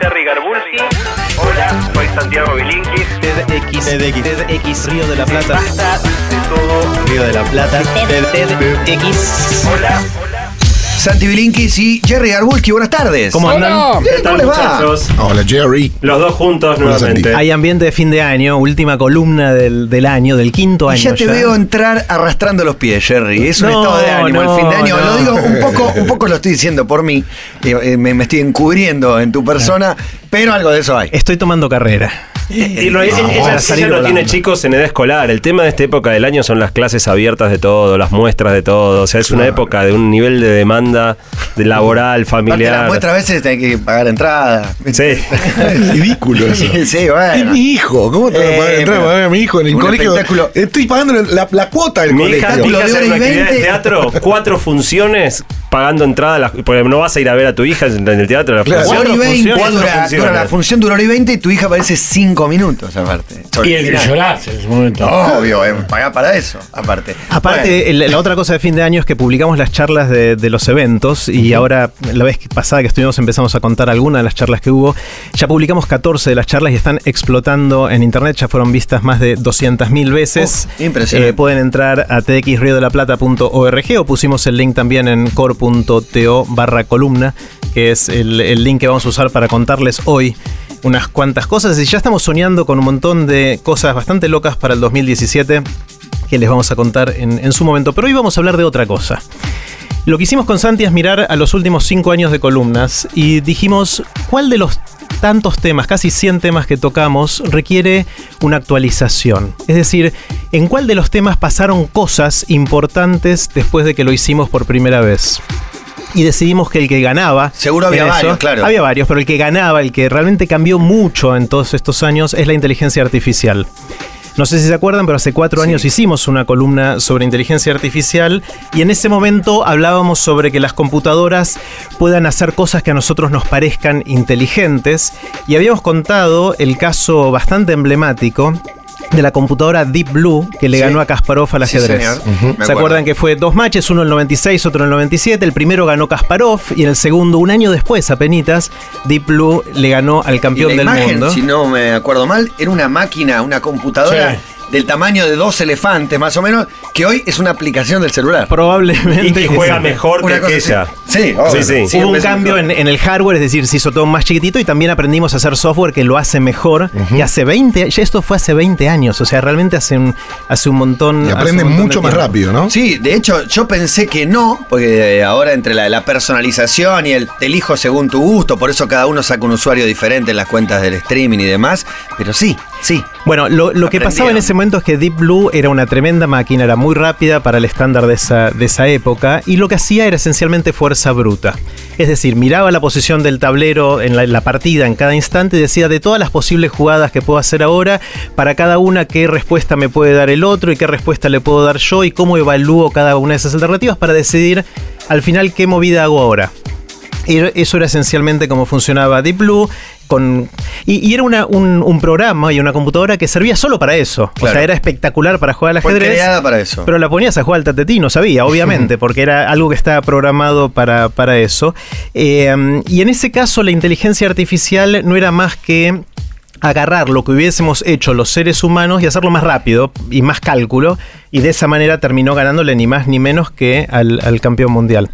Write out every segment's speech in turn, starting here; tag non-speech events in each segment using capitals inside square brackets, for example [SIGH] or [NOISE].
Jerry Garbulski. Hola, soy Santiago Bilinkis. TEDx, TEDx, TEDx Río de la Plata. Basta de todo. Río de la Plata. TEDx. Hola, hola. Santi Bilinkis y Jerry Garbulski, buenas tardes. ¿Cómo andan? ¿Cómo les va? muchachos? Hola Jerry. Los dos juntos Hola, nuevamente. Hay ambiente de fin de año, última columna del, del año, del quinto Y año. ya te veo entrar arrastrando los pies, Jerry. Es un No, estado de ánimo no, el fin de año. no. Lo digo un poco, un poco lo estoy diciendo por mí. Eh, eh, me, me estoy encubriendo en tu persona, pero algo de eso hay. Estoy tomando carrera. Y lo- ella, Vamos, ella- para ella salir no tiene chicos en edad escolar. El tema de esta época del año son las clases abiertas de todo, las muestras de todo. O sea, es una época de un nivel de demanda de laboral, Aparte, las familiar. muestras a veces hay que pagar entrada. Sí. Es ridículo eso. [LAUGHS] sí, Es bueno. mi hijo. ¿Cómo te Eh, pagar entrar pero- a pagar a mi hijo en el colegio? espectáculo. Estoy pagando la, la cuota del Mi colegio. hija, mi hija de hace hora y una actividad de 20. teatro, cuatro funciones pagando entrada, porque no vas a ir a ver a tu hija en el teatro. las Claro. funciones. Hora y Cuatro 20 funciones. dura, Cuatro dura la función dura hora y 20 y tu hija aparece 5 minutos aparte. Y el que llorás en ese momento. Obvio, eh, pagá para eso, aparte. Aparte, Bueno, la otra cosa de fin de año es que publicamos las charlas de, de los eventos y ahora, la vez pasada que estuvimos, empezamos a contar algunas de las charlas que hubo. Ya publicamos 14 de las charlas y están explotando en internet. Ya fueron vistas más de 200.000 veces. Uf, impresionante. Eh, pueden entrar a txriodelaplata.org o pusimos el link también en core.to barra columna, que es el, el link que vamos a usar para contarles hoy unas cuantas cosas. Y ya estamos soñando con un montón de cosas bastante locas para el 2017 que les vamos a contar en, en su momento. Pero hoy vamos a hablar de otra cosa. Lo que hicimos con Santi es mirar a los últimos cinco años de columnas y dijimos, ¿cuál de los tantos temas, casi 100 temas que tocamos, requiere una actualización? Es decir, ¿en cuál de los temas pasaron cosas importantes después de que lo hicimos por primera vez? Y decidimos que el que ganaba. Seguro había varios, claro. Había varios, pero el que ganaba, el que realmente cambió mucho en todos estos años, es la inteligencia artificial. No sé si se acuerdan, pero hace cuatro años hicimos una columna sobre inteligencia artificial y en ese momento hablábamos sobre que las computadoras puedan hacer cosas que a nosotros nos parezcan inteligentes y habíamos contado el caso bastante emblemático de la computadora Deep Blue que le Sí. ganó a Kasparov al Sí, ajedrez. ¿Se acuerdan que fue dos matches, uno en el 96, otro en el 97? El primero ganó Kasparov y en el segundo, un año después, apenas, Deep Blue le ganó al y campeón la del imagen, mundo. si no me acuerdo mal, era una máquina, una computadora Sí. Del tamaño de dos elefantes, más o menos, que hoy es una aplicación del celular. Probablemente. Y que juega sí. mejor Una que aquella. Sí. Sí, sí. Hubo un cambio en, en el hardware, es decir, se hizo todo más chiquitito y también aprendimos a hacer software que lo hace mejor que hace 20, ya esto fue hace 20 años, o sea, realmente hace un, hace un montón. Y aprende montón mucho más rápido, ¿no? Sí, de hecho, yo pensé que no, porque eh, ahora entre la, la personalización y el te elijo según tu gusto, por eso cada uno saca un usuario diferente en las cuentas del streaming y demás, pero sí, sí. Bueno, lo, lo que pasaba en ese momento es que Deep Blue era una tremenda máquina, era muy rápida para el estándar de esa, de esa época y lo que hacía era esencialmente fuerza bruta. Es decir, miraba la posición del tablero en la, en la partida en cada instante y decía de todas las posibles jugadas que puedo hacer ahora, para cada una qué respuesta me puede dar el otro y qué respuesta le puedo dar yo y cómo evalúo cada una de esas alternativas para decidir al final qué movida hago ahora. Eso era esencialmente cómo funcionaba Deep Blue. Con, y, y era una- un, un programa y una computadora que servía solo para eso. O sea, era espectacular para jugar al Fue ajedrez. creada para eso. Pero la ponías a jugar al tatetí, no sabía, obviamente, [LAUGHS] porque era algo que estaba programado para, para eso. Eh, y en ese caso, la inteligencia artificial no era más que agarrar lo que hubiésemos hecho los seres humanos y hacerlo más rápido y más cálculo, y de esa manera terminó ganándole ni más ni menos que al, al campeón mundial.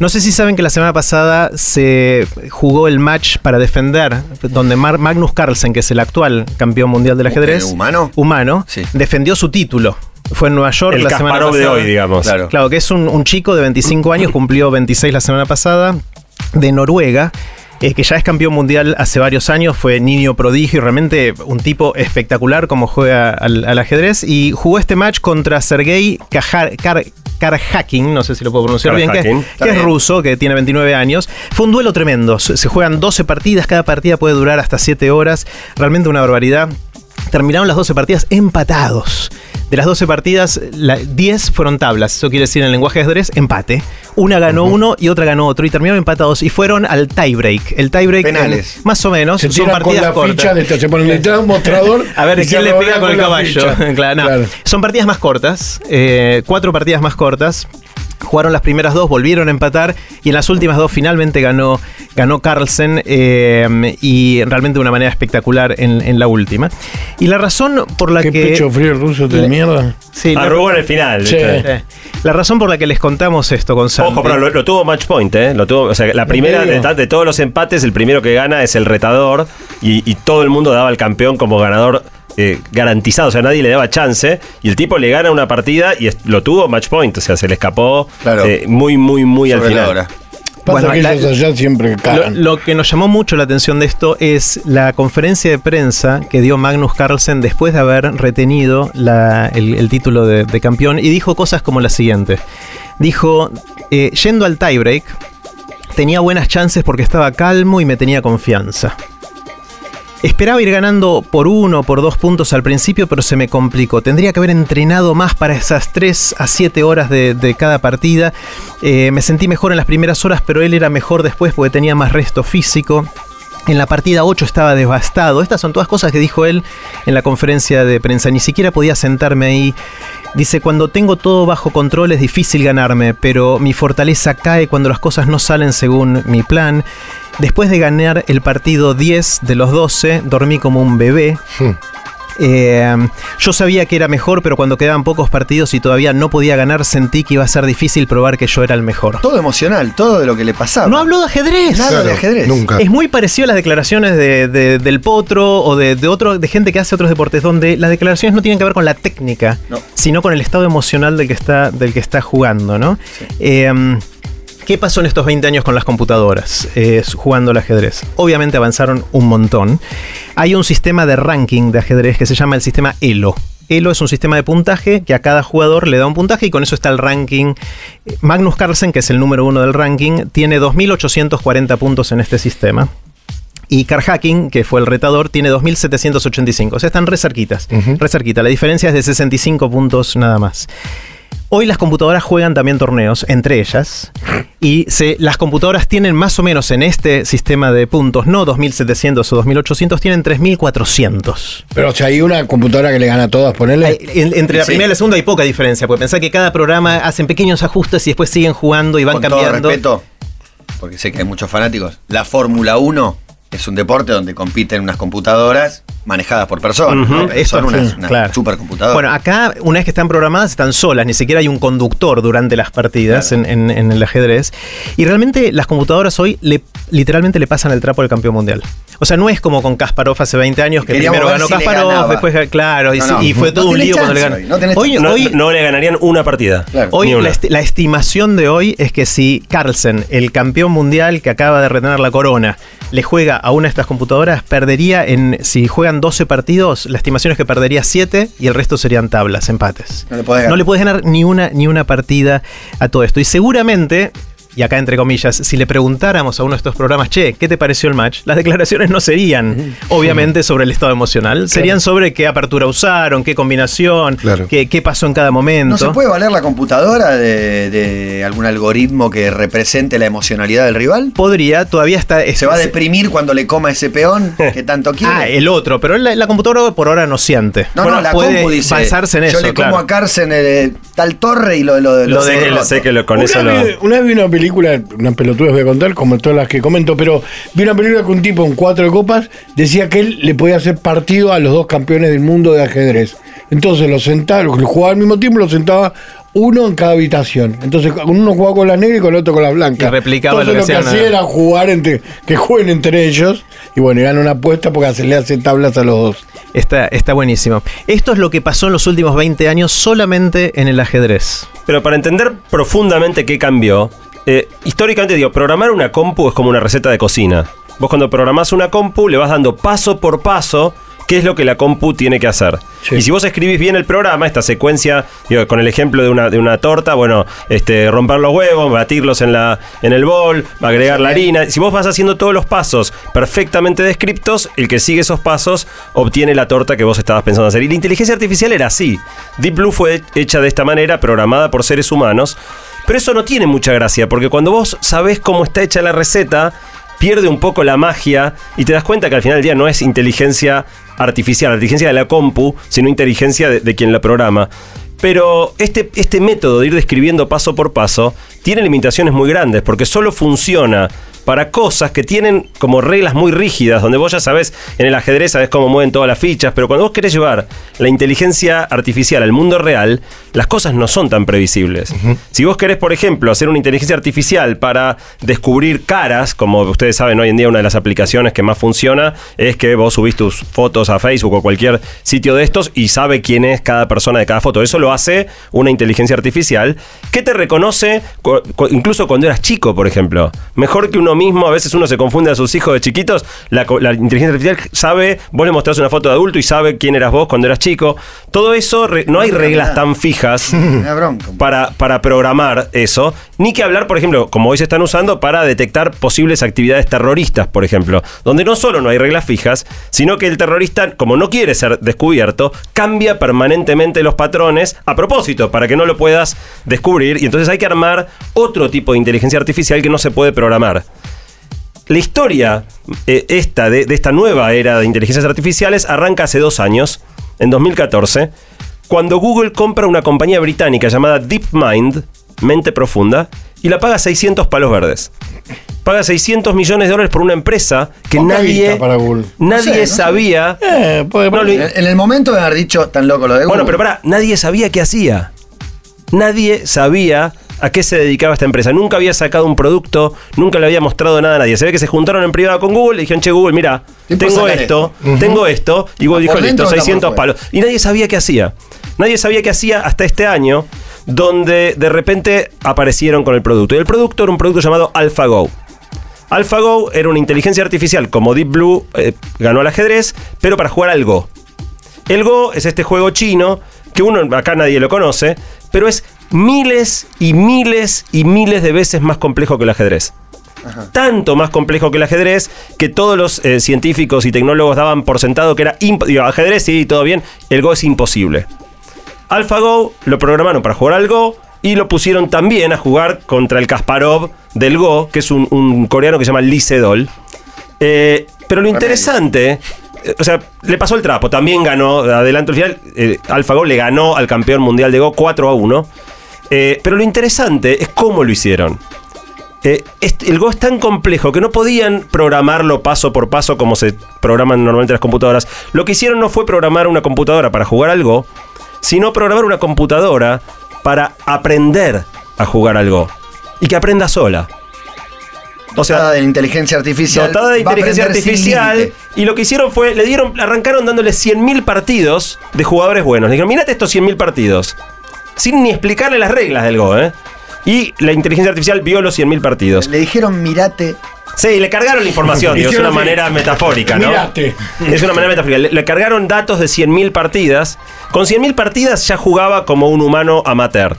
No sé si saben que la semana pasada se jugó el match para defender, donde Mar- Magnus Carlsen, que es el actual campeón mundial del ajedrez, ¿humano? humano, Sí. defendió su título. Fue en Nueva York El la semana Kasparov de pasada. hoy, digamos. Claro. Claro, que es un, un chico de 25 años, cumplió 26 la semana pasada, de Noruega. eh, que ya es campeón mundial hace varios años, fue niño prodigio y realmente un tipo espectacular como juega al, al ajedrez. Y jugó este match contra Sergei Kajar- Kar- Karjakin, no sé si lo puedo pronunciar bien, que, es ruso, que tiene 29 años. Fue un duelo tremendo, se se juegan 12 partidas, cada partida puede durar hasta 7 horas, realmente una barbaridad. Terminaron las 12 partidas empatados. De las 12 partidas, la- 10 fueron tablas. Eso quiere decir en el lenguaje de ajedrez, empate. Una ganó uno y otra ganó otro. Y terminaron empatados y fueron al tiebreak. El tiebreak, Penales. en- más o menos, Se son tiran con partidas la cortas. ficha, de, se ponen detrás un mostrador. [LAUGHS] A ver, ¿quién le pega con el caballo? ficha. [LAUGHS] Claro, no. Claro. Son partidas más cortas, eh, cuatro partidas más cortas. Jugaron las primeras dos, volvieron a empatar y en las últimas dos finalmente ganó, ganó Carlsen eh, y realmente de una manera espectacular en, en la última. Y la razón por la ¿Qué que... pecho frío el ruso de Le- mierda? Sí, la- Arrugó en el final. Eh, la razón por la que les contamos esto, Gonzalo. Ojo, pero lo, lo tuvo match point, ¿eh? Lo tuvo, o sea, la primera de todos los empates, el primero que gana es el retador y, y todo el mundo daba al campeón como ganador eh, garantizado, o sea, nadie le daba chance y el tipo le gana una partida y lo tuvo match point, o sea, se le escapó Claro. eh, muy, muy, muy al la final. hora. Pasa Bueno, que la- ellos allá siempre Lo, lo que nos llamó mucho la atención de esto es la conferencia de prensa que dio Magnus Carlsen después de haber retenido la- el, el título de, de campeón y dijo cosas como la siguiente. Dijo, eh, yendo al tiebreak, tenía buenas chances porque estaba calmo y me tenía confianza. Esperaba ir ganando por uno o por dos puntos al principio, pero se me complicó. Tendría que haber entrenado más para esas 3 a 7 horas de, cada partida. Eh, me sentí mejor en las primeras horas, pero él era mejor después porque tenía más resto físico. En la partida 8 estaba devastado. Estas son todas cosas que dijo él en la conferencia de prensa. Ni siquiera podía sentarme ahí. Dice, cuando tengo todo bajo control es difícil ganarme, pero mi fortaleza cae cuando las cosas no salen según mi plan. Después de ganar el partido 10 de los 12, dormí como un bebé. Eh, yo sabía que era mejor, pero cuando quedaban pocos partidos y todavía no podía ganar, sentí que iba a ser difícil probar que yo era el mejor. Todo emocional, todo de lo que le pasaba. No habló de ajedrez. Nada de ajedrez. Nunca. Es muy parecido a las declaraciones de, de- del potro o de, de otro, de gente que hace otros deportes, donde las declaraciones no tienen que ver con la técnica, No. sino con el estado emocional del que está, del que está jugando, ¿no? Eh, ¿Qué pasó en estos 20 años con las computadoras eh, jugando al ajedrez? Obviamente avanzaron un montón. Hay un sistema de ranking de ajedrez que se llama el sistema ELO. ELO es un sistema de puntaje que a cada jugador le da un puntaje y con eso está el ranking. Magnus Carlsen, que es el número uno del ranking, tiene 2.840 puntos en este sistema. Y Karhakin, que fue el retador, tiene 2.785. O sea, están re cerquitas. Re cerquita. La diferencia es de 65 puntos nada más. Hoy las computadoras juegan también torneos entre ellas y se, las computadoras tienen más o menos en este sistema de puntos, no 2700 o 2800, tienen 3400. Pero o sea, hay una computadora que le gana a todas, ponele. Hay- en- entre la Sí. primera y la segunda hay poca diferencia, porque pensá que cada programa hacen pequeños ajustes y después siguen jugando y van Con cambiando. todo respeto, porque sé que hay muchos fanáticos, la Fórmula 1 es un deporte donde compiten unas computadoras manejadas por personas. ¿no? Esto Son unas, sí, unas claro. supercomputadoras. Bueno, acá, una vez que están programadas, están solas, ni siquiera hay un conductor durante las partidas en, en- en el ajedrez. Y realmente las computadoras hoy le, literalmente le pasan el trapo al campeón mundial. O sea, no es como con Kasparov hace 20 años, que Queríamos primero ganó si Kasparov, después, claro, y, No, sí, no. y fue No todo un lío cuando le ganó. hoy, no tenés Hoy, No, hoy- no le ganarían una partida. Claro. Hoy una. la, esti- la estimación de hoy es que si Carlsen, el campeón mundial que acaba de retener la corona, le juega a una de estas computadoras, perdería en. Si juegan 12 partidos, la estimación es que perdería 7 y el resto serían tablas, empates. No le podés ganar. No le puedes ganar ni una, ni una partida a todo esto. Y seguramente. Y acá entre comillas, si le preguntáramos a uno de estos programas, che, ¿qué te pareció el match? Las declaraciones no serían, obviamente, sobre el estado emocional. Serían sobre qué apertura usaron, qué combinación, Claro. qué, qué pasó en cada momento. ¿No se puede valer la computadora de, de algún algoritmo que represente la emocionalidad del rival? podría, todavía está... ¿Se va a deprimir cuando le coma ese peón que tanto [LAUGHS] quiere? Ah, el otro, pero la, la computadora por ahora no siente. no, Bueno, no, la puede compu dice. basarse en yo eso, le como claro. a Carsen eh, tal torre y lo, lo, lo, Lo de- sé lo roto. sé que lo- con una, eso una vez vi una película, una pelotuda voy a contar, como todas las que comento, pero vi una película que un tipo en cuatro copas decía que él le podía hacer partido a los dos campeones del mundo de ajedrez. Entonces los sentaba, los jugaba al mismo tiempo, los sentaba uno en cada habitación. Entonces uno jugaba con la negra y con el otro con la blanca. Y replicaba Entonces lo que lo que hacían, hacía era jugar entre, que jueguen entre ellos y bueno, y gana una apuesta porque se le hace tablas a los dos. Está, está buenísimo. Esto es lo que pasó en los últimos 20 años solamente en el ajedrez. Pero para entender profundamente qué cambió, eh, históricamente digo, programar una compu es como una receta de cocina. Vos cuando programás una compu le vas dando paso por paso qué es lo que la compu tiene que hacer. Sí. Y si vos escribís bien el programa, esta secuencia, digo, con el ejemplo de una, de una torta, bueno, este, romper los huevos, batirlos en, la, en el bol, agregar la harina. Si vos vas haciendo todos los pasos perfectamente descriptos, el que sigue esos pasos obtiene la torta que vos estabas pensando hacer. Y la inteligencia artificial era así. Deep Blue fue hecha de esta manera, programada por seres humanos. Pero eso no tiene mucha gracia, porque cuando vos sabés cómo está hecha la receta, pierde un poco la magia y te das cuenta que al final del día no es inteligencia artificial, inteligencia de la compu, sino inteligencia de, de quien la programa. Pero este, este método de ir describiendo paso por paso tiene limitaciones muy grandes porque solo funciona para cosas que tienen como reglas muy rígidas, donde vos ya sabés, en el ajedrez sabés cómo mueven todas las fichas, pero cuando vos querés llevar la inteligencia artificial al mundo real, las cosas no son tan previsibles. Si vos querés, por ejemplo, hacer una inteligencia artificial para descubrir caras, como ustedes saben hoy en día una de las aplicaciones que más funciona es que vos subís tus fotos a Facebook o cualquier sitio de estos y sabe quién es cada persona de cada foto. Eso lo hace una inteligencia artificial que te reconoce incluso cuando eras chico, por ejemplo. Mejor que uno mismo, a veces uno se confunde a sus hijos de chiquitos, la, inteligencia artificial sabe, vos le mostrás una foto de adulto y sabe quién eras vos cuando eras chico. Todo eso, re- no hay reglas tan fijas [LAUGHS] para, para programar eso, ni que hablar, por ejemplo, como hoy se están usando, para detectar posibles actividades terroristas, por ejemplo, donde no solo no hay reglas fijas, sino que el terrorista, como no quiere ser descubierto, cambia permanentemente los patrones a propósito, para que no lo puedas descubrir, y entonces hay que armar otro tipo de inteligencia artificial que no se puede programar. La historia eh, esta de, de esta nueva era de inteligencias artificiales arranca hace dos años, en 2014, cuando Google compra una compañía británica llamada DeepMind, mente profunda, y la paga 600 palos verdes. Paga 600 millones de dólares por una empresa que Poca nadie, para nadie No sé, no sé. sabía. Eh, puede- No, lo- En en el momento de haber dicho tan loco lo de bueno, Google. pero pará, nadie sabía qué hacía. Nadie sabía a qué se dedicaba esta empresa. Nunca había sacado un producto, nunca le había mostrado nada a nadie. Se ve que se juntaron en privado con Google y dijeron, che, Google, mira, tengo esto, tengo esto. Y Google ¿Está dijo, listo, dentro o está por 600 fuera? palos. Y nadie sabía qué hacía. Nadie sabía qué hacía hasta este año, donde de repente aparecieron con el producto. Y el producto era un producto llamado AlphaGo. AlphaGo era una inteligencia artificial como Deep Blue eh, ganó al ajedrez, pero para jugar al Go. El Go es este juego chino que uno acá nadie lo conoce, pero es miles y miles y miles de veces más complejo que el ajedrez. Tanto más complejo que el ajedrez que todos los eh, científicos y tecnólogos daban por sentado que era imp- digo, ajedrez sí, todo bien, el Go es imposible. AlphaGo lo programaron para jugar al Go y lo pusieron también a jugar contra el Kasparov del Go, que es un, un coreano que se llama Lee Sedol. Eh, pero lo interesante, eh, o sea, le pasó el trapo, también ganó, adelanto el final, eh, AlphaGo le ganó al campeón mundial de Go 4 a 1. Eh, pero lo interesante es cómo lo hicieron. Eh, el Go es tan complejo que no podían programarlo paso por paso como se programan normalmente las computadoras. Lo que hicieron no fue programar una computadora para jugar al Go, sino programar una computadora para aprender a jugar al Go. Y que aprenda sola. O Dotada sea, de inteligencia artificial. dotada de inteligencia artificial. Y lo que hicieron fue, le dieron, arrancaron dándole 100.000 partidos de jugadores buenos. Le dijeron, mirate estos 100.000 partidos. Sin ni explicarle las reglas del Go, ¿eh? Y la inteligencia artificial vio los 100.000 partidos. Le dijeron, mirate. Sí, le cargaron la información, [LAUGHS] digo, es una manera metafórica, ¿no? Mirate. Es una manera metafórica. Le, le cargaron datos de 100.000 partidas. Con 100.000 partidas ya jugaba como un humano amateur.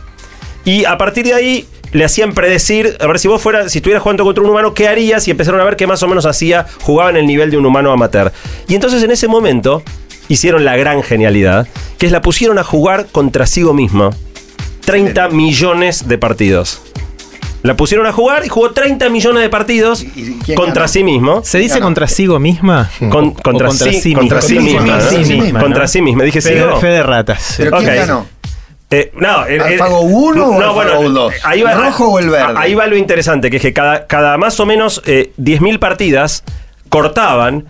Y a partir de ahí le hacían predecir, a ver si vos fuera, si estuvieras jugando contra un humano, ¿qué harías? Y empezaron a ver qué más o menos hacía, jugaba en el nivel de un humano amateur. Y entonces en ese momento hicieron la gran genialidad, que es la pusieron a jugar contra sí mismo. 30 millones de partidos. La pusieron a jugar y jugó 30 millones de partidos ¿Y- y contra ganó? sí mismo. ¿Se dice Ganó. contra sigo misma? Con- O contra, sí, contra sí misma, misma. contra ¿no? sí misma, Contra ¿no? sí misma. Dije sí. Fe, de ratas. ¿Pero quién Ok. ganó? Eh, no, eh, eh, ¿Alfago 1 o no, Alfago 2? Ahí va, ¿El rojo o el verde? Ahí va lo interesante, que es que cada, cada más o menos eh, 10.000 partidas cortaban,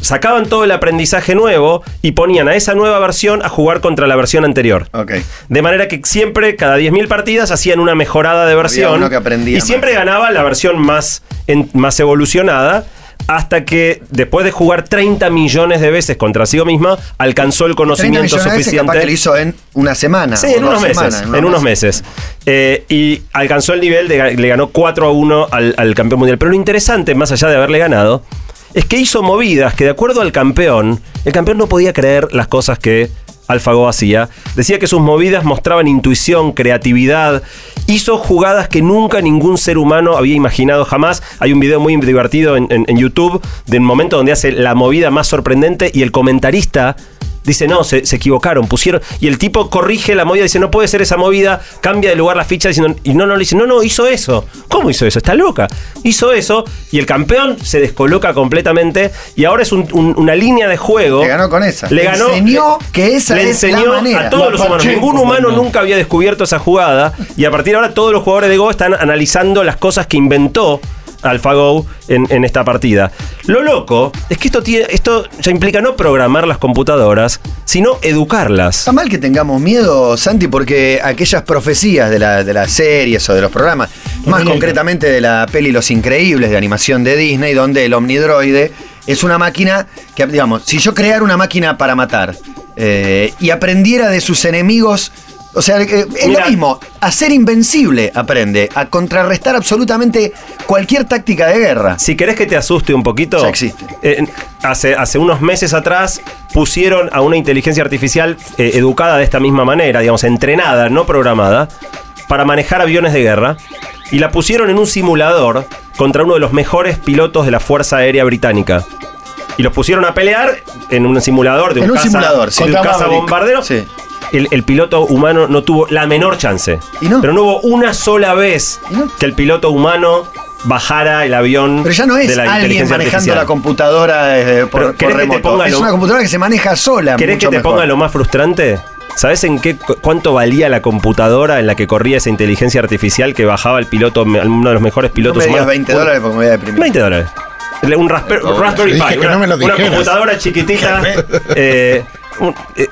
sacaban todo el aprendizaje nuevo y ponían a esa nueva versión a jugar contra la versión anterior. De manera que siempre, cada 10.000 partidas, hacían una mejorada de versión. y siempre más. ganaba la versión más, en- más evolucionada. Hasta que después de jugar 30 millones de veces contra sí misma, alcanzó el 30 conocimiento millones de veces suficiente. capaz que lo hizo en una semana. Sí, en unos meses. semanas, en unos meses. Eh, y alcanzó el nivel de le ganó 4 a 1 al, al campeón mundial. Pero lo interesante, más allá de haberle ganado, es que hizo movidas que, de acuerdo al campeón, el campeón no podía creer las cosas que AlphaGo hacía. Decía que sus movidas mostraban intuición, creatividad. Hizo jugadas que nunca ningún ser humano había imaginado jamás. Hay un video muy divertido en YouTube de un momento donde hace la movida más sorprendente y el comentarista dice, no, se, se equivocaron, pusieron. Y el tipo corrige la movida, dice, no puede ser esa movida, cambia de lugar la ficha diciendo, y no, no le dice, no, no, hizo eso. ¿Cómo hizo eso? Está loca. Hizo eso y el campeón se descoloca completamente y ahora es un- un- una línea de juego. Le ganó con esa. Le Le ganó. enseñó que esa le es la enseñó manera. a todos La los humanos. Ningún humano nunca había descubierto esa jugada y a partir de ahora todos los jugadores de Go están analizando las cosas que inventó AlphaGo en, en esta partida. Lo loco es que esto, tiene, esto ya implica no programar las computadoras, sino educarlas. Está mal que tengamos miedo, Santi, porque aquellas profecías de, la- de las series o de los programas, más concretamente de la peli Los Increíbles de animación de Disney, donde el omnidroide es una máquina que, digamos, si yo creara una máquina para matar eh, y aprendiera de sus enemigos, o sea, eh, es Mira. lo mismo, a ser invencible aprende, a contrarrestar absolutamente cualquier táctica de guerra. Si querés que te asuste un poquito, Ya existe. eh, hace, hace unos meses atrás pusieron a una inteligencia artificial eh, educada de esta misma manera, digamos, entrenada, no programada, para manejar aviones de guerra. Y la pusieron en un simulador contra uno de los mejores pilotos de la Fuerza Aérea Británica. Y los pusieron a pelear en un simulador de un, En un caza- simulador, sí. de un caza bombardero. Sí. El, el piloto humano no tuvo la menor chance. ¿Y no? Pero no hubo una sola vez ¿Y no? que el piloto humano bajara el avión Pero ya no es de la alguien inteligencia manejando artificial. la computadora eh, por, por ¿querés que te remoto. ponga es lo- una computadora que se maneja sola. ¿Querés que te mejor. ponga lo más frustrante? ¿Sabes en qué cu- cuánto valía la computadora en la que corría esa inteligencia artificial que bajaba el piloto, me- uno de los mejores No pilotos me digas humanos? 20 dólares porque me voy a deprimir. 20 dólares. Un Raspberry dije Pi, una, no me computadora chiquitita. eh,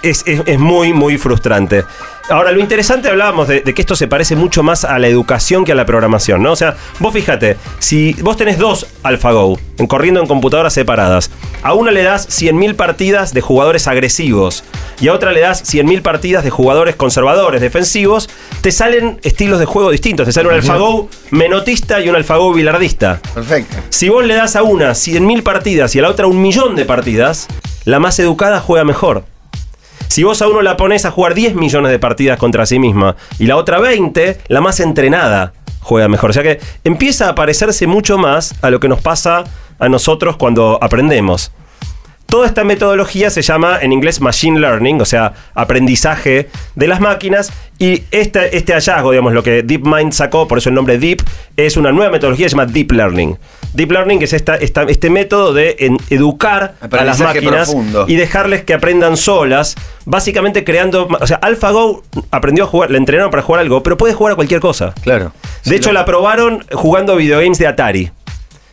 es, es- es muy, muy frustrante. Ahora, lo interesante hablábamos de, de que esto se parece mucho más a la educación que a la programación, ¿no? O sea, vos fíjate, si vos tenés dos AlphaGo en- corriendo en computadoras separadas, a una le das 100.000 partidas de jugadores agresivos y a otra le das 100.000 partidas de jugadores conservadores, defensivos, te salen estilos de juego distintos. Te sale un AlphaGo menotista y un AlphaGo bilardista. Perfecto. Si vos le das a una 100.000 partidas y a la otra un millón de partidas, la más educada juega mejor. Si vos a uno la pones a jugar 10 millones de partidas contra sí misma y la otra 20, la más entrenada juega mejor. O sea que empieza a parecerse mucho más a lo que nos pasa a nosotros cuando aprendemos. Toda esta metodología se llama en inglés machine learning, o sea, aprendizaje de las máquinas. Y este, este hallazgo, digamos, lo que DeepMind sacó, por eso el nombre Deep, es una nueva metodología que se llama Deep Learning. Deep Learning es esta, esta- este método de en- educar a las máquinas profundo. y dejarles que aprendan solas, básicamente creando. O sea, AlphaGo aprendió a jugar, le entrenaron para jugar algo, pero puede jugar a cualquier cosa. Claro. De hecho, la probaron jugando videogames de Atari.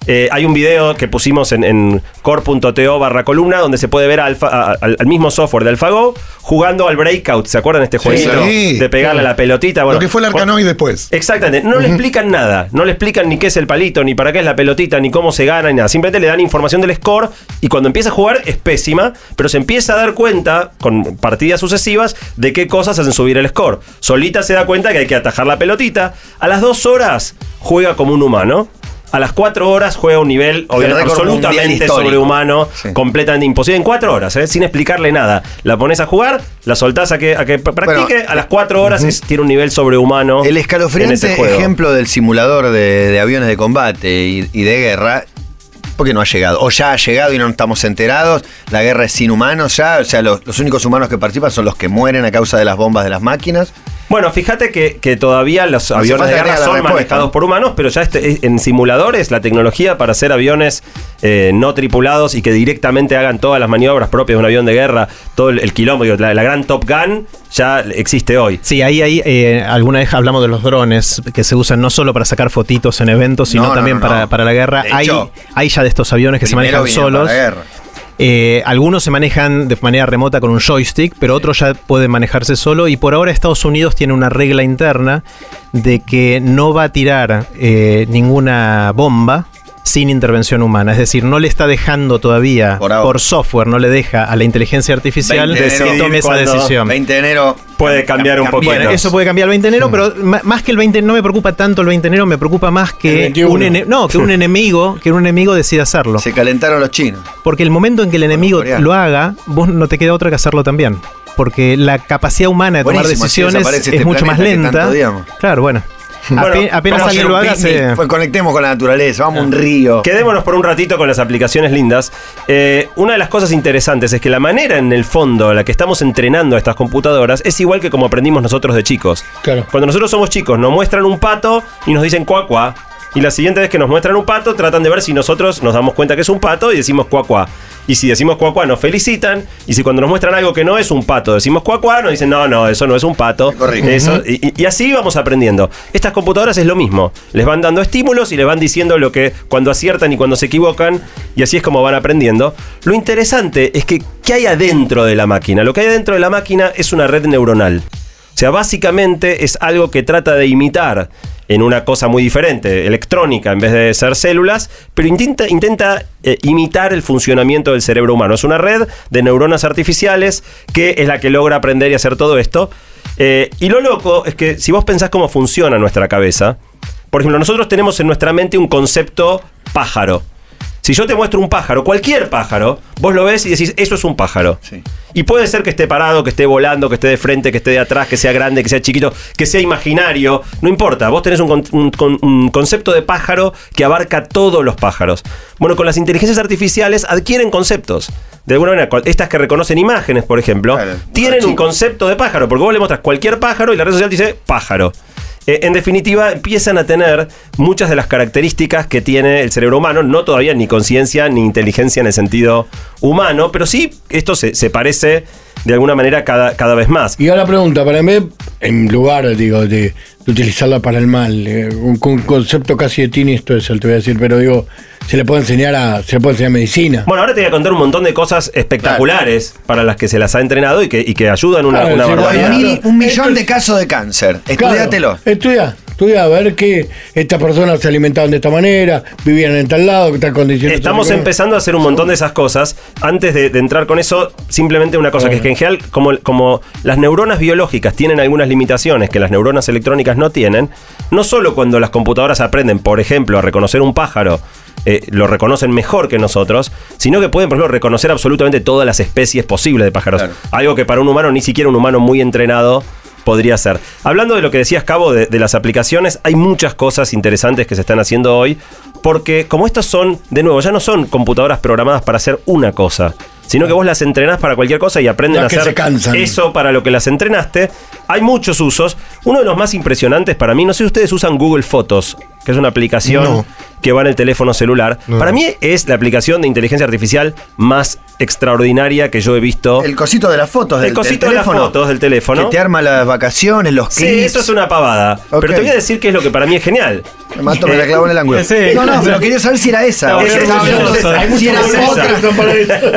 Eh, hay un video que pusimos en, en core.to barra columna donde se puede ver a Alfa- a- al, al mismo software de AlphaGo jugando al Breakout. ¿Se acuerdan de este jueguito? Sí. De pegarle a la pelotita. Bueno, Lo que fue el Arcanoid después. Exactamente, no le explican nada, no le explican ni qué es el palito, ni para qué es la pelotita, ni cómo se gana, ni nada. Simplemente le dan información del score y cuando empieza a jugar es pésima, pero se empieza a dar cuenta con partidas sucesivas de qué cosas hacen subir el score. Solita se da cuenta que hay que atajar la pelotita. A las dos horas juega como un humano. A las cuatro horas juega un nivel absolutamente sobrehumano, Sí. completamente imposible. En cuatro horas, ¿eh? sin explicarle nada. La pones a jugar, la soltás a que, a que practique, Bueno, a las cuatro horas es- tiene un nivel sobrehumano. El escalofriante juego. ejemplo del simulador de, de aviones de combate y, y de guerra, porque no ha llegado. O ya ha llegado y no estamos enterados. La guerra es sin humanos ya. O sea, los, los únicos humanos que participan son los que mueren a causa de las bombas de las máquinas. Bueno, fíjate que, que todavía los aviones de guerra son respuesta, manejados por humanos, pero ya este- en simuladores la tecnología para hacer aviones eh, no tripulados y que directamente hagan todas las maniobras propias de un avión de guerra, todo el, digo, la, la gran Top Gun ya existe hoy. Sí, ahí, ahí eh, alguna vez hablamos de los drones que se usan no solo para sacar fotitos en eventos, sino No, no, también no, para, no. para la guerra. Hay, hay ya de estos aviones que se manejan solos. Eh, algunos se manejan de manera remota con un joystick, pero otros ya pueden manejarse solo. Y por ahora Estados Unidos tiene una regla interna de que no va a tirar eh, ninguna bomba sin intervención humana. Es decir, no le está dejando todavía Por software, no le deja a la inteligencia artificial 20 de que tome esa decisión. 20 de enero. Puede cambiar un poquito. Bueno, eso puede cambiar el 20 de enero, pero ma- más que el 20 no me preocupa tanto el 20 de enero, me preocupa más que 21. un ene- no, que un [LAUGHS] enemigo, que un enemigo decida hacerlo. Se calentaron los chinos. Porque el momento en que el enemigo lo haga, vos no te queda otra que hacerlo también. Porque la capacidad humana de tomar Buenísimo, decisiones desaparece es este mucho más lenta. tanto. Claro, bueno. [LAUGHS] Ape- apenas alguien lo un haga, se- pues conectemos con la naturaleza, vamos a un río. Quedémonos por un ratito con las aplicaciones lindas. Eh, una de las cosas interesantes es que la manera en el fondo en la que estamos entrenando a estas computadoras es igual que como aprendimos nosotros de chicos. Claro. Cuando nosotros somos chicos nos muestran un pato y nos dicen cuá. Y la siguiente vez que nos muestran un pato tratan de ver si nosotros nos damos cuenta que es un pato y decimos cuá cuá. Y si decimos cuá cuá nos felicitan. Y si cuando nos muestran algo que no es un pato decimos cuá cuá nos dicen no, no, eso no es un pato. Eso, y, y- y así vamos aprendiendo. Estas computadoras es lo mismo. Les van dando estímulos y les van diciendo lo que cuando aciertan y cuando se equivocan. Y así es como van aprendiendo. Lo interesante es que ¿qué hay adentro de la máquina? Lo que hay adentro de la máquina es una red neuronal. O sea, básicamente es algo que trata de imitar en una cosa muy diferente, electrónica en vez de ser células, pero intenta, intenta eh, imitar el funcionamiento del cerebro humano. Es una red de neuronas artificiales que es la que logra aprender y hacer todo esto. Eh, y lo loco es que si vos pensás cómo funciona nuestra cabeza, por ejemplo, nosotros tenemos en nuestra mente un concepto pájaro. Si yo te muestro un pájaro, cualquier pájaro, vos lo ves y decís, eso es un pájaro. Sí. Y puede ser que esté parado, que esté volando, que esté de frente, que esté de atrás, que sea grande, que sea chiquito, que sea imaginario. No importa, vos tenés un, con- un con- un concepto de pájaro que abarca todos los pájaros. Bueno, con las inteligencias artificiales adquieren conceptos. De alguna manera, estas que reconocen imágenes, por ejemplo, Claro, tienen un concepto de pájaro, porque vos le muestras cualquier pájaro y la red social dice pájaro. Eh, en definitiva, empiezan a tener muchas de las características que tiene el cerebro humano, no todavía ni conciencia ni inteligencia en el sentido humano, pero sí esto se, parece de alguna manera cada, cada vez más. Y ahora pregunta, para mí, en lugar, digo, de, utilizarla para el mal, eh, un, concepto casi de esto es te voy a decir, pero digo, se le puede enseñar a, se le puede enseñar medicina. Bueno, ahora te voy a contar un montón de cosas espectaculares para las que se las ha entrenado y que, y que ayudan una, Claro, una barbaridad. mil- un millón de casos de cáncer. Estudiátelo. Claro, estudia, a ver que estas personas se alimentaban de esta manera, vivían en tal lado, que tal condiciones. Estamos empezando a hacer un montón de esas cosas. Antes de, de entrar con eso, simplemente una cosa, que es que en general, como, como las neuronas biológicas tienen algunas limitaciones que las neuronas electrónicas no tienen, no solo cuando las computadoras aprenden, por ejemplo, a reconocer un pájaro, eh, lo reconocen mejor que nosotros, sino que pueden, por ejemplo, reconocer absolutamente todas las especies posibles de pájaros. Claro. Algo que para un humano, ni siquiera un humano muy entrenado, podría ser. Hablando de lo que decías, Cabo, de, de las aplicaciones, hay muchas cosas interesantes que se están haciendo hoy, porque como estas son, de nuevo, ya no son computadoras programadas para hacer una cosa, sino que vos las entrenás para cualquier cosa y aprenden a hacer eso para lo que las entrenaste. Hay muchos usos. Uno de los más impresionantes para mí, no sé si ustedes usan Google Fotos, que es una aplicación No. que va en el teléfono celular. No. Para mí es la aplicación de inteligencia artificial más extraordinaria que yo he visto. El cosito de las fotos El del, cosito del de las teléfono. fotos del teléfono. Que te arma las vacaciones, los Sí, clips. eso es una pavada. Pero te voy a decir que es lo que para mí es genial. Me mató, me la clavó en el ángulo. Sí. no, no, pero quería saber si era esa. No, si era- otra, cosas.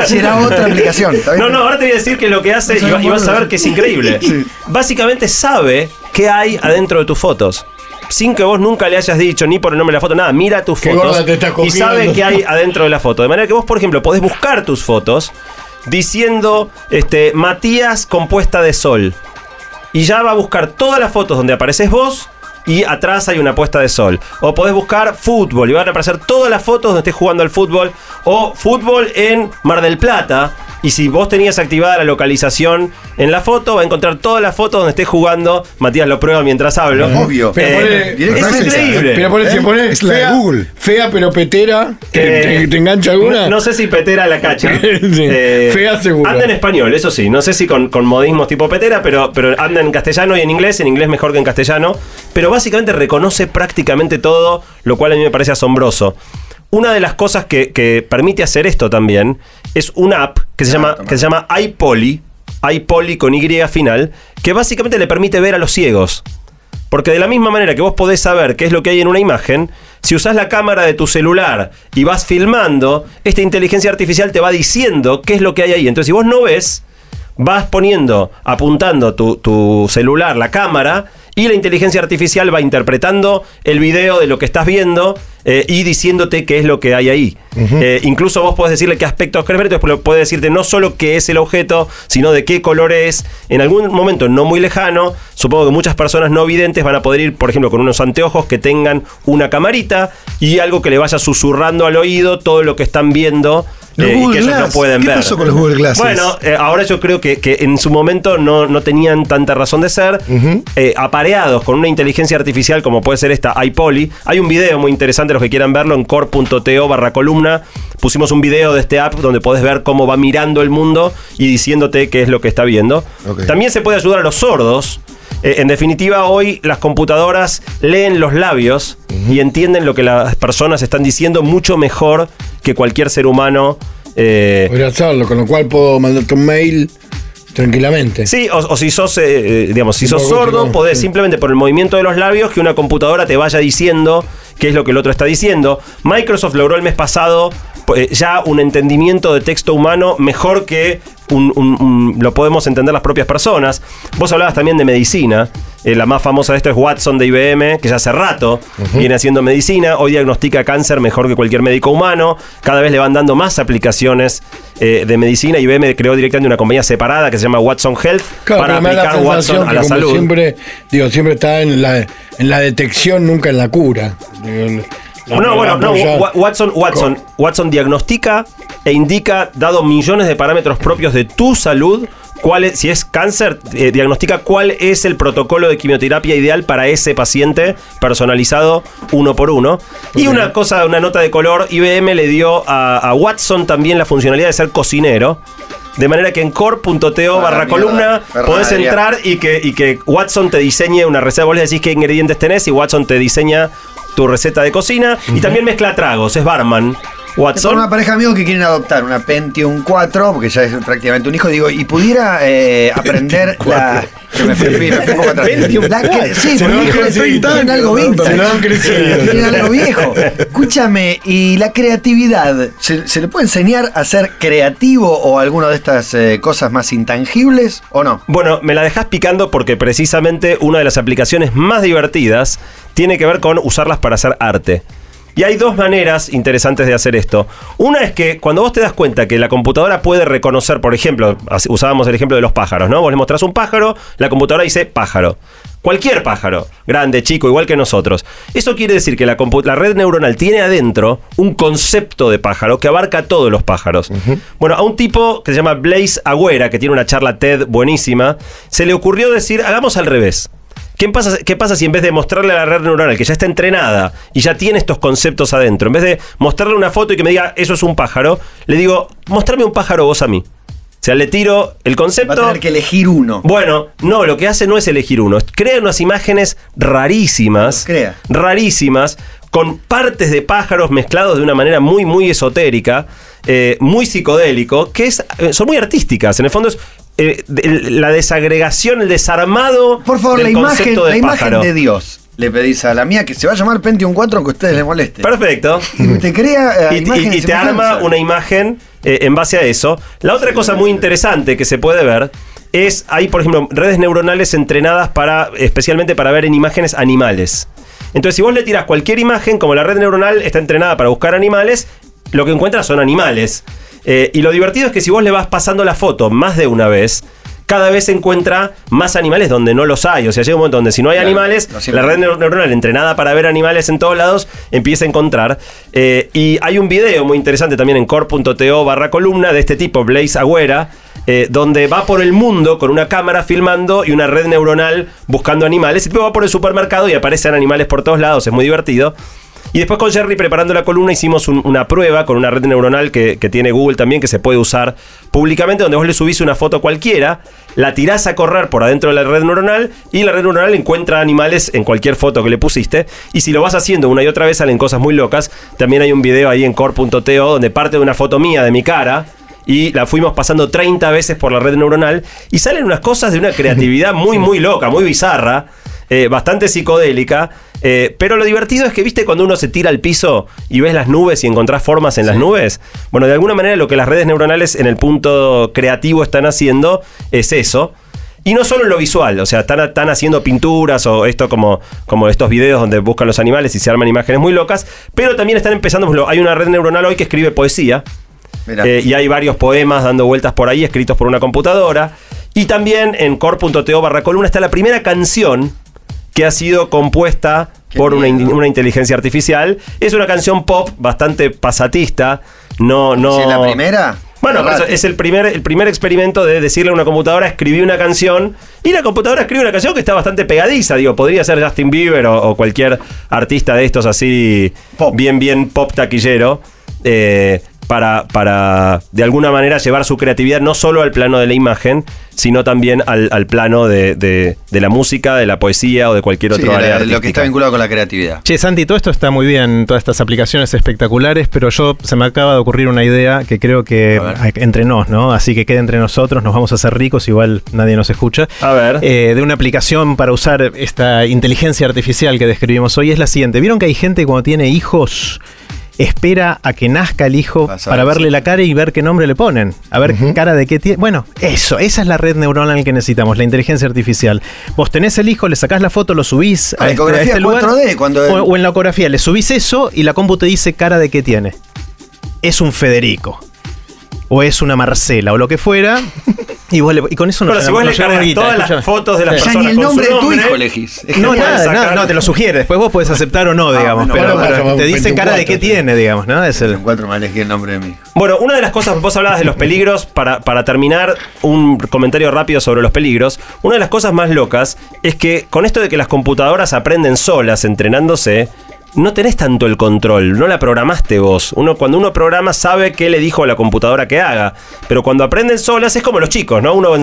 si era otra aplicación. No, no, ahora te voy a decir que lo que hace, y vas a ver que es increíble. Básicamente sabe qué hay adentro de tus fotos. Sin que vos nunca le hayas dicho ni por el nombre de la foto, nada, mira tus Qué fotos te y sabe qué hay adentro de la foto. De manera que vos, por ejemplo, podés buscar tus fotos diciendo este, Matías compuesta de sol. Y ya va a buscar todas las fotos donde apareces vos y atrás hay una puesta de sol. O podés buscar fútbol y van a aparecer todas las fotos donde estés jugando al fútbol. O fútbol en Mar del Plata. Y si vos tenías activada la localización en la foto, va a encontrar todas las fotos donde estés jugando. Matías lo prueba mientras hablo. Obvio. Pero Eh, ponele- es increíble. Pero ponele, si ¿Eh? pones Es la de fea, Google. fea pero petera, ¿te, Eh, te- te engancha alguna? No, no sé si Petera la cacha. [LAUGHS] Sí, fea seguro. Anda en español, eso sí. No sé si con, con modismos tipo Petera, pero, pero anda en castellano y en inglés. En inglés mejor que en castellano. Pero básicamente reconoce prácticamente todo, lo cual a mí me parece asombroso. Una de las cosas que, que permite hacer esto también es una app que se llama, que se llama iPoly, iPoly con Y final, que básicamente le permite ver a los ciegos. Porque de la misma manera que vos podés saber qué es lo que hay en una imagen, si usás la cámara de tu celular y vas filmando, esta inteligencia artificial te va diciendo qué es lo que hay ahí. Entonces, si vos no ves, vas poniendo, apuntando tu, tu celular, la cámara, y la inteligencia artificial va interpretando el video de lo que estás viendo eh, y diciéndote qué es lo que hay ahí. Eh, incluso vos podés decirle qué aspectos querés ver, entonces puede decirte no solo qué es el objeto, sino de qué color es. En algún momento no muy lejano, supongo que muchas personas no videntes van a poder ir, por ejemplo, con unos anteojos que tengan una camarita y algo que le vaya susurrando al oído todo lo que están viendo Los eh, y que ellos no pueden ¿Qué ver. pasó con los Google Glasses? Bueno, eh, ahora yo creo que, que en su momento no, no tenían tanta razón de ser. Eh, apareados con una inteligencia artificial como puede ser esta iPoly. Hay un video muy interesante, los que quieran verlo, en core.to barra columna. Pusimos un video de este app donde podés ver cómo va mirando el mundo y diciéndote qué es lo que está viendo. También se puede ayudar a los sordos. Eh, en definitiva, hoy las computadoras leen los labios y entienden lo que las personas están diciendo mucho mejor que cualquier ser humano. eh, Podría hacerlo, con lo cual puedo mandarte un mail tranquilamente. Sí, o, o si sos, eh, eh, digamos, si sos sordo, podés simplemente por el movimiento de los labios que una computadora te vaya diciendo qué es lo que el otro está diciendo. Microsoft logró el mes pasado eh, ya un entendimiento de texto humano mejor que un- un- un- lo podemos entender las propias personas. Vos hablabas también de medicina. Eh, la más famosa de esto es Watson de IBM, que ya hace rato viene haciendo medicina. Hoy diagnostica cáncer mejor que cualquier médico humano. Cada vez le van dando más aplicaciones eh, de medicina. IBM creó directamente una compañía separada que se llama Watson Health Claro, para aplicar Watson a la salud. siempre, digo, siempre está en la, en la detección, nunca en la cura. Digo, No, bueno, no, Watson, Watson, Watson diagnostica e indica, dado millones de parámetros propios de tu salud, cuál es, si es cáncer, eh, diagnostica cuál es el protocolo de quimioterapia ideal para ese paciente personalizado uno por uno. Y una cosa, una nota de color, IBM le dio a, a Watson también la funcionalidad de ser cocinero. De manera que en core.to barra mierda, columna podés entrar y que, y que Watson te diseñe una receta. Vos le decís qué ingredientes tenés y Watson te diseña tu receta de cocina. Y también mezcla tragos, es barman. Son Watson. una pareja de amigos que quieren adoptar una Pentium 4, porque ya es prácticamente un hijo, digo, y pudiera eh, [LAUGHS] aprender la. que me fui, me fui un poco atrás. La que- sí, Se porque lo han hijo de crecido. 30 tienen algo vintage. Se lo han crecido. Tienen algo viejo. Escúchame, ¿y la creatividad? ¿Se, se le puede enseñar a ser creativo o alguna de estas eh, cosas más intangibles o no? Bueno, me la dejás picando porque precisamente una de las aplicaciones más divertidas tiene que ver con usarlas para hacer arte. Y hay dos maneras interesantes de hacer esto. Una es que cuando vos te das cuenta que la computadora puede reconocer, por ejemplo, usábamos el ejemplo de los pájaros, ¿no? Vos le mostrás un pájaro, la computadora dice pájaro. Cualquier pájaro, grande, chico, igual que nosotros. Eso quiere decir que la, red neuronal tiene adentro un concepto de pájaro que abarca a todos los pájaros. Bueno, a un tipo que se llama Blaze Agüera, que tiene una charla TED buenísima, se le ocurrió decir, hagamos al revés. ¿Qué pasa, ¿Qué pasa si en vez de mostrarle a la red neuronal que ya está entrenada y ya tiene estos conceptos adentro, en vez de mostrarle una foto y que me diga eso es un pájaro, le digo, mostrame un pájaro vos a mí? O sea, le tiro el Va a concepto. tener que elegir uno. Bueno, no, lo que hace no es elegir uno. Crea unas imágenes rarísimas. Crea. Rarísimas. Con partes de pájaros mezclados de una manera muy, muy esotérica. eh, muy psicodélico. Que es, eh, son muy artísticas. En el fondo es. Eh, de- la desagregación, el desarmado. Por favor, del la imagen, de la imagen de Dios. Le pedís a la mía que se va a llamar Pentium 4 aunque a ustedes les moleste. Perfecto. Y te crea eh, y, y- imágenes y te arma una imagen eh, en base a eso. La otra cosa muy interesante que se puede ver es, hay por ejemplo redes neuronales entrenadas para, especialmente para ver en imágenes animales. Entonces si vos le tiras cualquier imagen, como la red neuronal está entrenada para buscar animales, lo que encuentra son animales. Eh, y lo divertido es que si vos le vas pasando la foto más de una vez, cada vez encuentra más animales donde no los hay. O sea, llega un momento donde si no hay Claro, animales, no la red neur- neuronal entrenada para ver animales en todos lados empieza a encontrar. Eh, y hay un video muy interesante también en core.to barra columna de este tipo, Blaze Agüera, eh, donde va por el mundo con una cámara filmando y una red neuronal buscando animales. Y tipo va por el supermercado y aparecen animales por todos lados, es muy divertido. Y después con Jerry preparando la columna hicimos un- una prueba con una red neuronal que, que tiene Google también, que se puede usar públicamente, donde vos le subís una foto cualquiera, la tirás a correr por adentro de la red neuronal y la red neuronal encuentra animales en cualquier foto que le pusiste. Y si lo vas haciendo una y otra vez salen cosas muy locas. También hay un video ahí en core.to donde parte de una foto mía de mi cara. Y la fuimos pasando 30 veces por la red neuronal. Y salen unas cosas de una creatividad muy, [LAUGHS] muy loca, muy bizarra eh, bastante psicodélica. Eh, pero lo divertido es que, viste, cuando uno se tira al piso y ves las nubes y encontrás formas en las nubes. Bueno, de alguna manera lo que las redes neuronales en el punto creativo están haciendo es eso. Y no solo en lo visual, o sea, están, están haciendo pinturas o esto como, como estos videos donde buscan los animales y se arman imágenes muy locas, pero también están empezando, por ejemplo, hay una red neuronal hoy que escribe poesía, eh, y hay varios poemas dando vueltas por ahí, escritos por una computadora. Y también en core.to barra columna está la primera canción que ha sido compuesta Qué por una, in- una inteligencia artificial. Es una canción pop bastante pasatista. no, no. Es la primera. Bueno, por eso agarrate. es el primer, el primer experimento de decirle a una computadora, escribí una canción, y la computadora escribe una canción que está bastante pegadiza, digo, podría ser Justin Bieber o, o cualquier artista de estos así, Pop. bien, bien pop taquillero, eh, para, para de alguna manera llevar su creatividad no solo al plano de la imagen, sino también al, al plano de, de- de la música, de la poesía o de cualquier Sí, otro área la- lo que está vinculado con la creatividad. Che, Santi, todo esto está muy bien, todas estas aplicaciones espectaculares, pero yo se me acaba de ocurrir una idea que creo que entre nos, ¿no? Así que quede entre nosotros, nos vamos a hacer ricos, igual nadie nos escucha. A ver. Eh, de una aplicación para usar esta inteligencia artificial que describimos hoy es la siguiente. ¿Vieron que hay gente cuando tiene hijos espera a que nazca el hijo Vas a para ver, verle sí. la cara y ver qué nombre le ponen? A ver qué cara de qué tiene. Bueno, eso, esa es la red neuronal que necesitamos, la inteligencia artificial. Vos tenés el hijo, le sacás la foto, lo subís Ah, la ecografía 4D, cuando- o, o en la ecografía le subís eso y la compu te dice cara de qué tiene. Es un Federico. O es una Marcela o lo que fuera. [LAUGHS] Y, vos le- y con eso no Pero si vos le cargas todas las fotos de las Ya personas ni el nombre de tu hijo elegís. No, nada, nada, no, te lo sugiere. Después vos podés aceptar o no, digamos. bueno, pero, bueno, pero bueno, te dice 24, cara de qué sí. tiene, digamos, ¿no? Es el. Encuentro mal elegí el nombre de mi hijo. Bueno, una de las cosas, vos hablabas de los peligros, para, para terminar, un comentario rápido sobre los peligros. Una de las cosas más locas es que con esto de que las computadoras aprenden solas entrenándose, no tenés tanto el control, no la programaste vos. Uno, cuando uno programa sabe qué le dijo a la computadora que haga, pero cuando aprenden solas es como los chicos, ¿no? Uno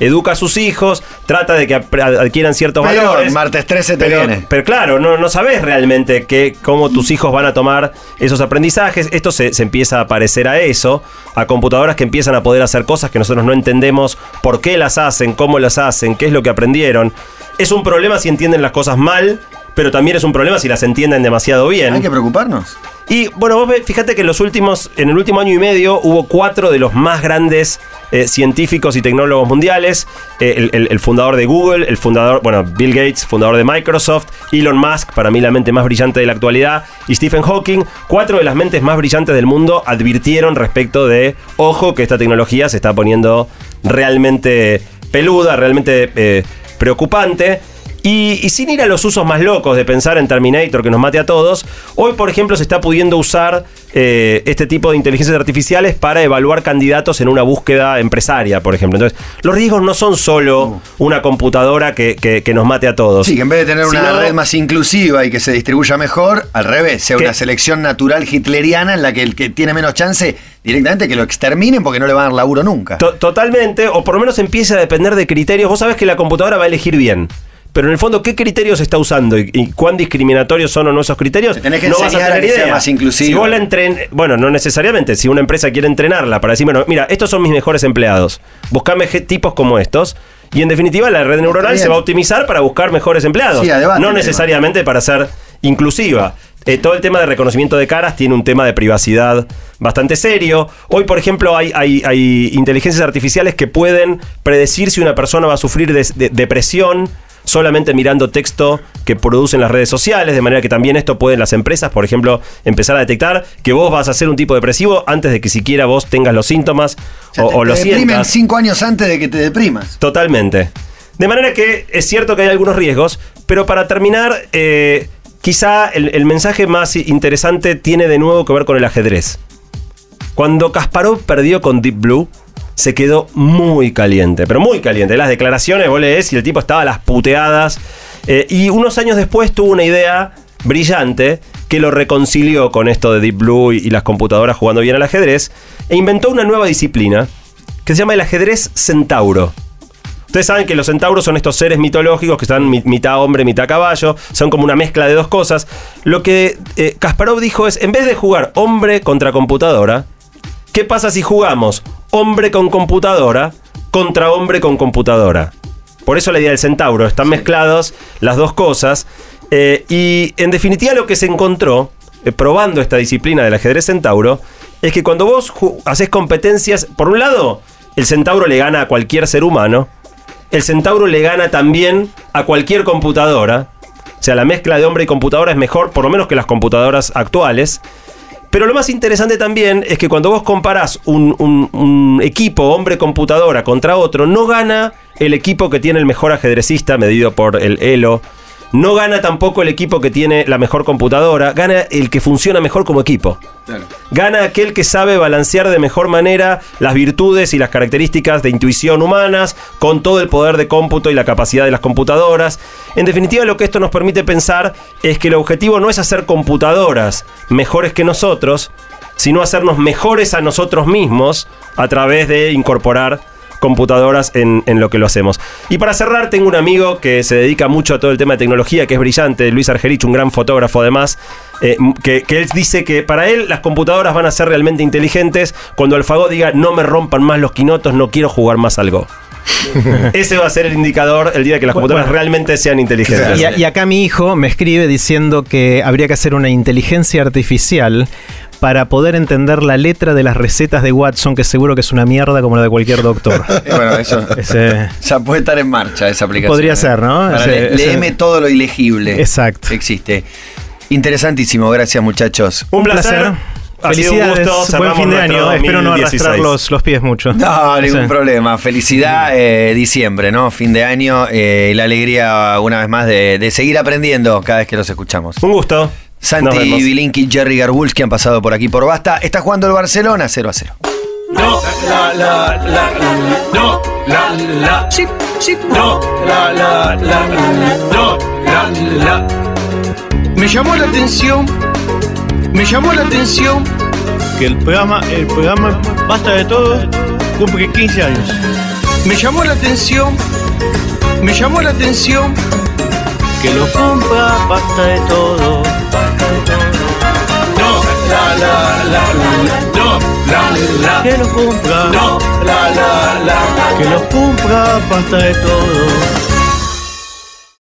educa a sus hijos, trata de que adquieran ciertos Pero valores. martes 13 te Pero, viene. pero claro, no, no sabes realmente que, cómo tus hijos van a tomar esos aprendizajes. Esto se, se empieza a parecer a eso, a computadoras que empiezan a poder hacer cosas que nosotros no entendemos por qué las hacen, cómo las hacen, qué es lo que aprendieron. Es un problema si entienden las cosas mal, pero también es un problema si las entienden demasiado bien. Hay que preocuparnos. Y bueno, vos fíjate que en los últimos, en el último año y medio hubo cuatro de los más grandes eh, científicos y tecnólogos mundiales. Eh, el, el- el fundador de Google, el fundador, bueno, Bill Gates, fundador de Microsoft, Elon Musk, para mí la mente más brillante de la actualidad, y Stephen Hawking, cuatro de las mentes más brillantes del mundo advirtieron respecto de, ojo, que esta tecnología se está poniendo realmente peluda, realmente eh, preocupante. Y, y sin ir a los usos más locos de pensar en Terminator que nos mate a todos, hoy por ejemplo se está pudiendo usar eh, este tipo de inteligencias artificiales para evaluar candidatos en una búsqueda empresaria, por ejemplo. Entonces, los riesgos no son solo una computadora que, que- que nos mate a todos. Sí, que en vez de tener una Sino- red más inclusiva y que se distribuya mejor, al revés, sea Que- una selección natural hitleriana en la que el que tiene menos chance directamente que lo exterminen porque no le van a dar laburo nunca. To- totalmente, o por lo menos empieza a depender de criterios. Vos sabés que la computadora va a elegir bien. Pero en el fondo, ¿qué criterios está usando y, y cuán discriminatorios son o no esos criterios? Te tenés que no vas a tener que sea idea. más inclusiva. Si vos la entren, bueno, no necesariamente. Si una empresa quiere entrenarla para decir, bueno, mira, estos son mis mejores empleados, buscame tipos como estos. Y en definitiva, la red neuronal se va a optimizar para buscar mejores empleados. Sí, debate no necesariamente para ser inclusiva. Eh, todo el tema de reconocimiento de caras tiene un tema de privacidad bastante serio. Hoy, por ejemplo, hay, hay- hay inteligencias artificiales que pueden predecir si una persona va a sufrir de, de- depresión solamente mirando texto que producen las redes sociales, de manera que también esto pueden las empresas, por ejemplo, empezar a detectar que vos vas a ser un tipo depresivo antes de que siquiera vos tengas los síntomas O o, te, o te deprimen sientas. cinco años antes de que te deprimas. Totalmente. De manera que es cierto que hay algunos riesgos, pero para terminar, eh, quizá el, el mensaje más interesante tiene de nuevo que ver con el ajedrez. Cuando Kasparov perdió con Deep Blue, se quedó muy caliente, pero muy caliente. Las declaraciones, vos lees y el tipo estaba las puteadas. Eh, y unos años después tuvo una idea brillante que lo reconcilió con esto de Deep Blue y, las computadoras jugando bien al ajedrez e inventó una nueva disciplina que se llama el ajedrez centauro. Ustedes saben que los centauros son estos seres mitológicos que están mi- mitad hombre, mitad caballo, son como una mezcla de dos cosas. Lo que eh, Kasparov dijo es, en vez de jugar hombre contra computadora, ¿qué pasa si jugamos hombre con computadora contra hombre con computadora? Por eso la idea del centauro, están mezclados las dos cosas. eh, y en definitiva lo que se encontró, eh, probando esta disciplina del ajedrez centauro, es que cuando vos haces competencias, por un lado, el centauro le gana a cualquier ser humano, el centauro le gana también a cualquier computadora. O sea, la mezcla de hombre y computadora es mejor, por lo menos que las computadoras actuales. Pero lo más interesante también es que cuando vos comparás un, un- equipo hombre-computadora contra otro, no gana el equipo que tiene el mejor ajedrecista medido por el elo no gana tampoco el equipo que tiene la mejor computadora, gana el que funciona mejor como equipo. Gana aquel que sabe balancear de mejor manera las virtudes y las características de intuición humanas con todo el poder de cómputo y la capacidad de las computadoras. En definitiva, lo que esto nos permite pensar es que el objetivo no es hacer computadoras mejores que nosotros, sino hacernos mejores a nosotros mismos a través de incorporar computadoras en, en lo que lo hacemos. Y para cerrar, tengo un amigo que se dedica mucho a todo el tema de tecnología, que es brillante, Luis Argerich, un gran fotógrafo además, eh, que, que él dice que para él las computadoras van a ser realmente inteligentes cuando Alfago diga no me rompan más los quinotos, no quiero jugar más algo. [LAUGHS] Ese va a ser el indicador el día que las computadoras realmente sean inteligentes. Y, a- y acá mi hijo me escribe diciendo que habría que hacer una inteligencia artificial para poder entender la letra de las recetas de Watson, que seguro que es una mierda como la de cualquier doctor. [LAUGHS] Eh, Bueno, eso Ese- ya puede estar en marcha esa aplicación. Podría ser, ¿no? Para Ese- le- ese- léeme todo lo ilegible. Exacto. que Existe. Interesantísimo, gracias muchachos. Un placer. Ha sido un Felicidades, gusto. buen fin de año. Espero no 2016. arrastrar los, los pies mucho. No, ningún Sí. problema. Felicidad, eh, diciembre, ¿no? Fin de año eh, y la alegría una vez más de, de seguir aprendiendo cada vez que los escuchamos. Un gusto. Santi. Bilinki, Jerry Garbulski han pasado por aquí por Basta. Está jugando el Barcelona 0 a 0. No, la, la, la, la, no, la, la, sí, sí, no, la, la, la, no, la, la. Me llamó la atención, me llamó la atención que el programa, el programa Basta de Todo cumple 15 años. Me llamó la atención, me llamó la atención Que lo compra Basta de Todo. No, la, la, la, la, no, la, la, Que lo compra. no, la, la, la, Que lo compra Basta de Todo.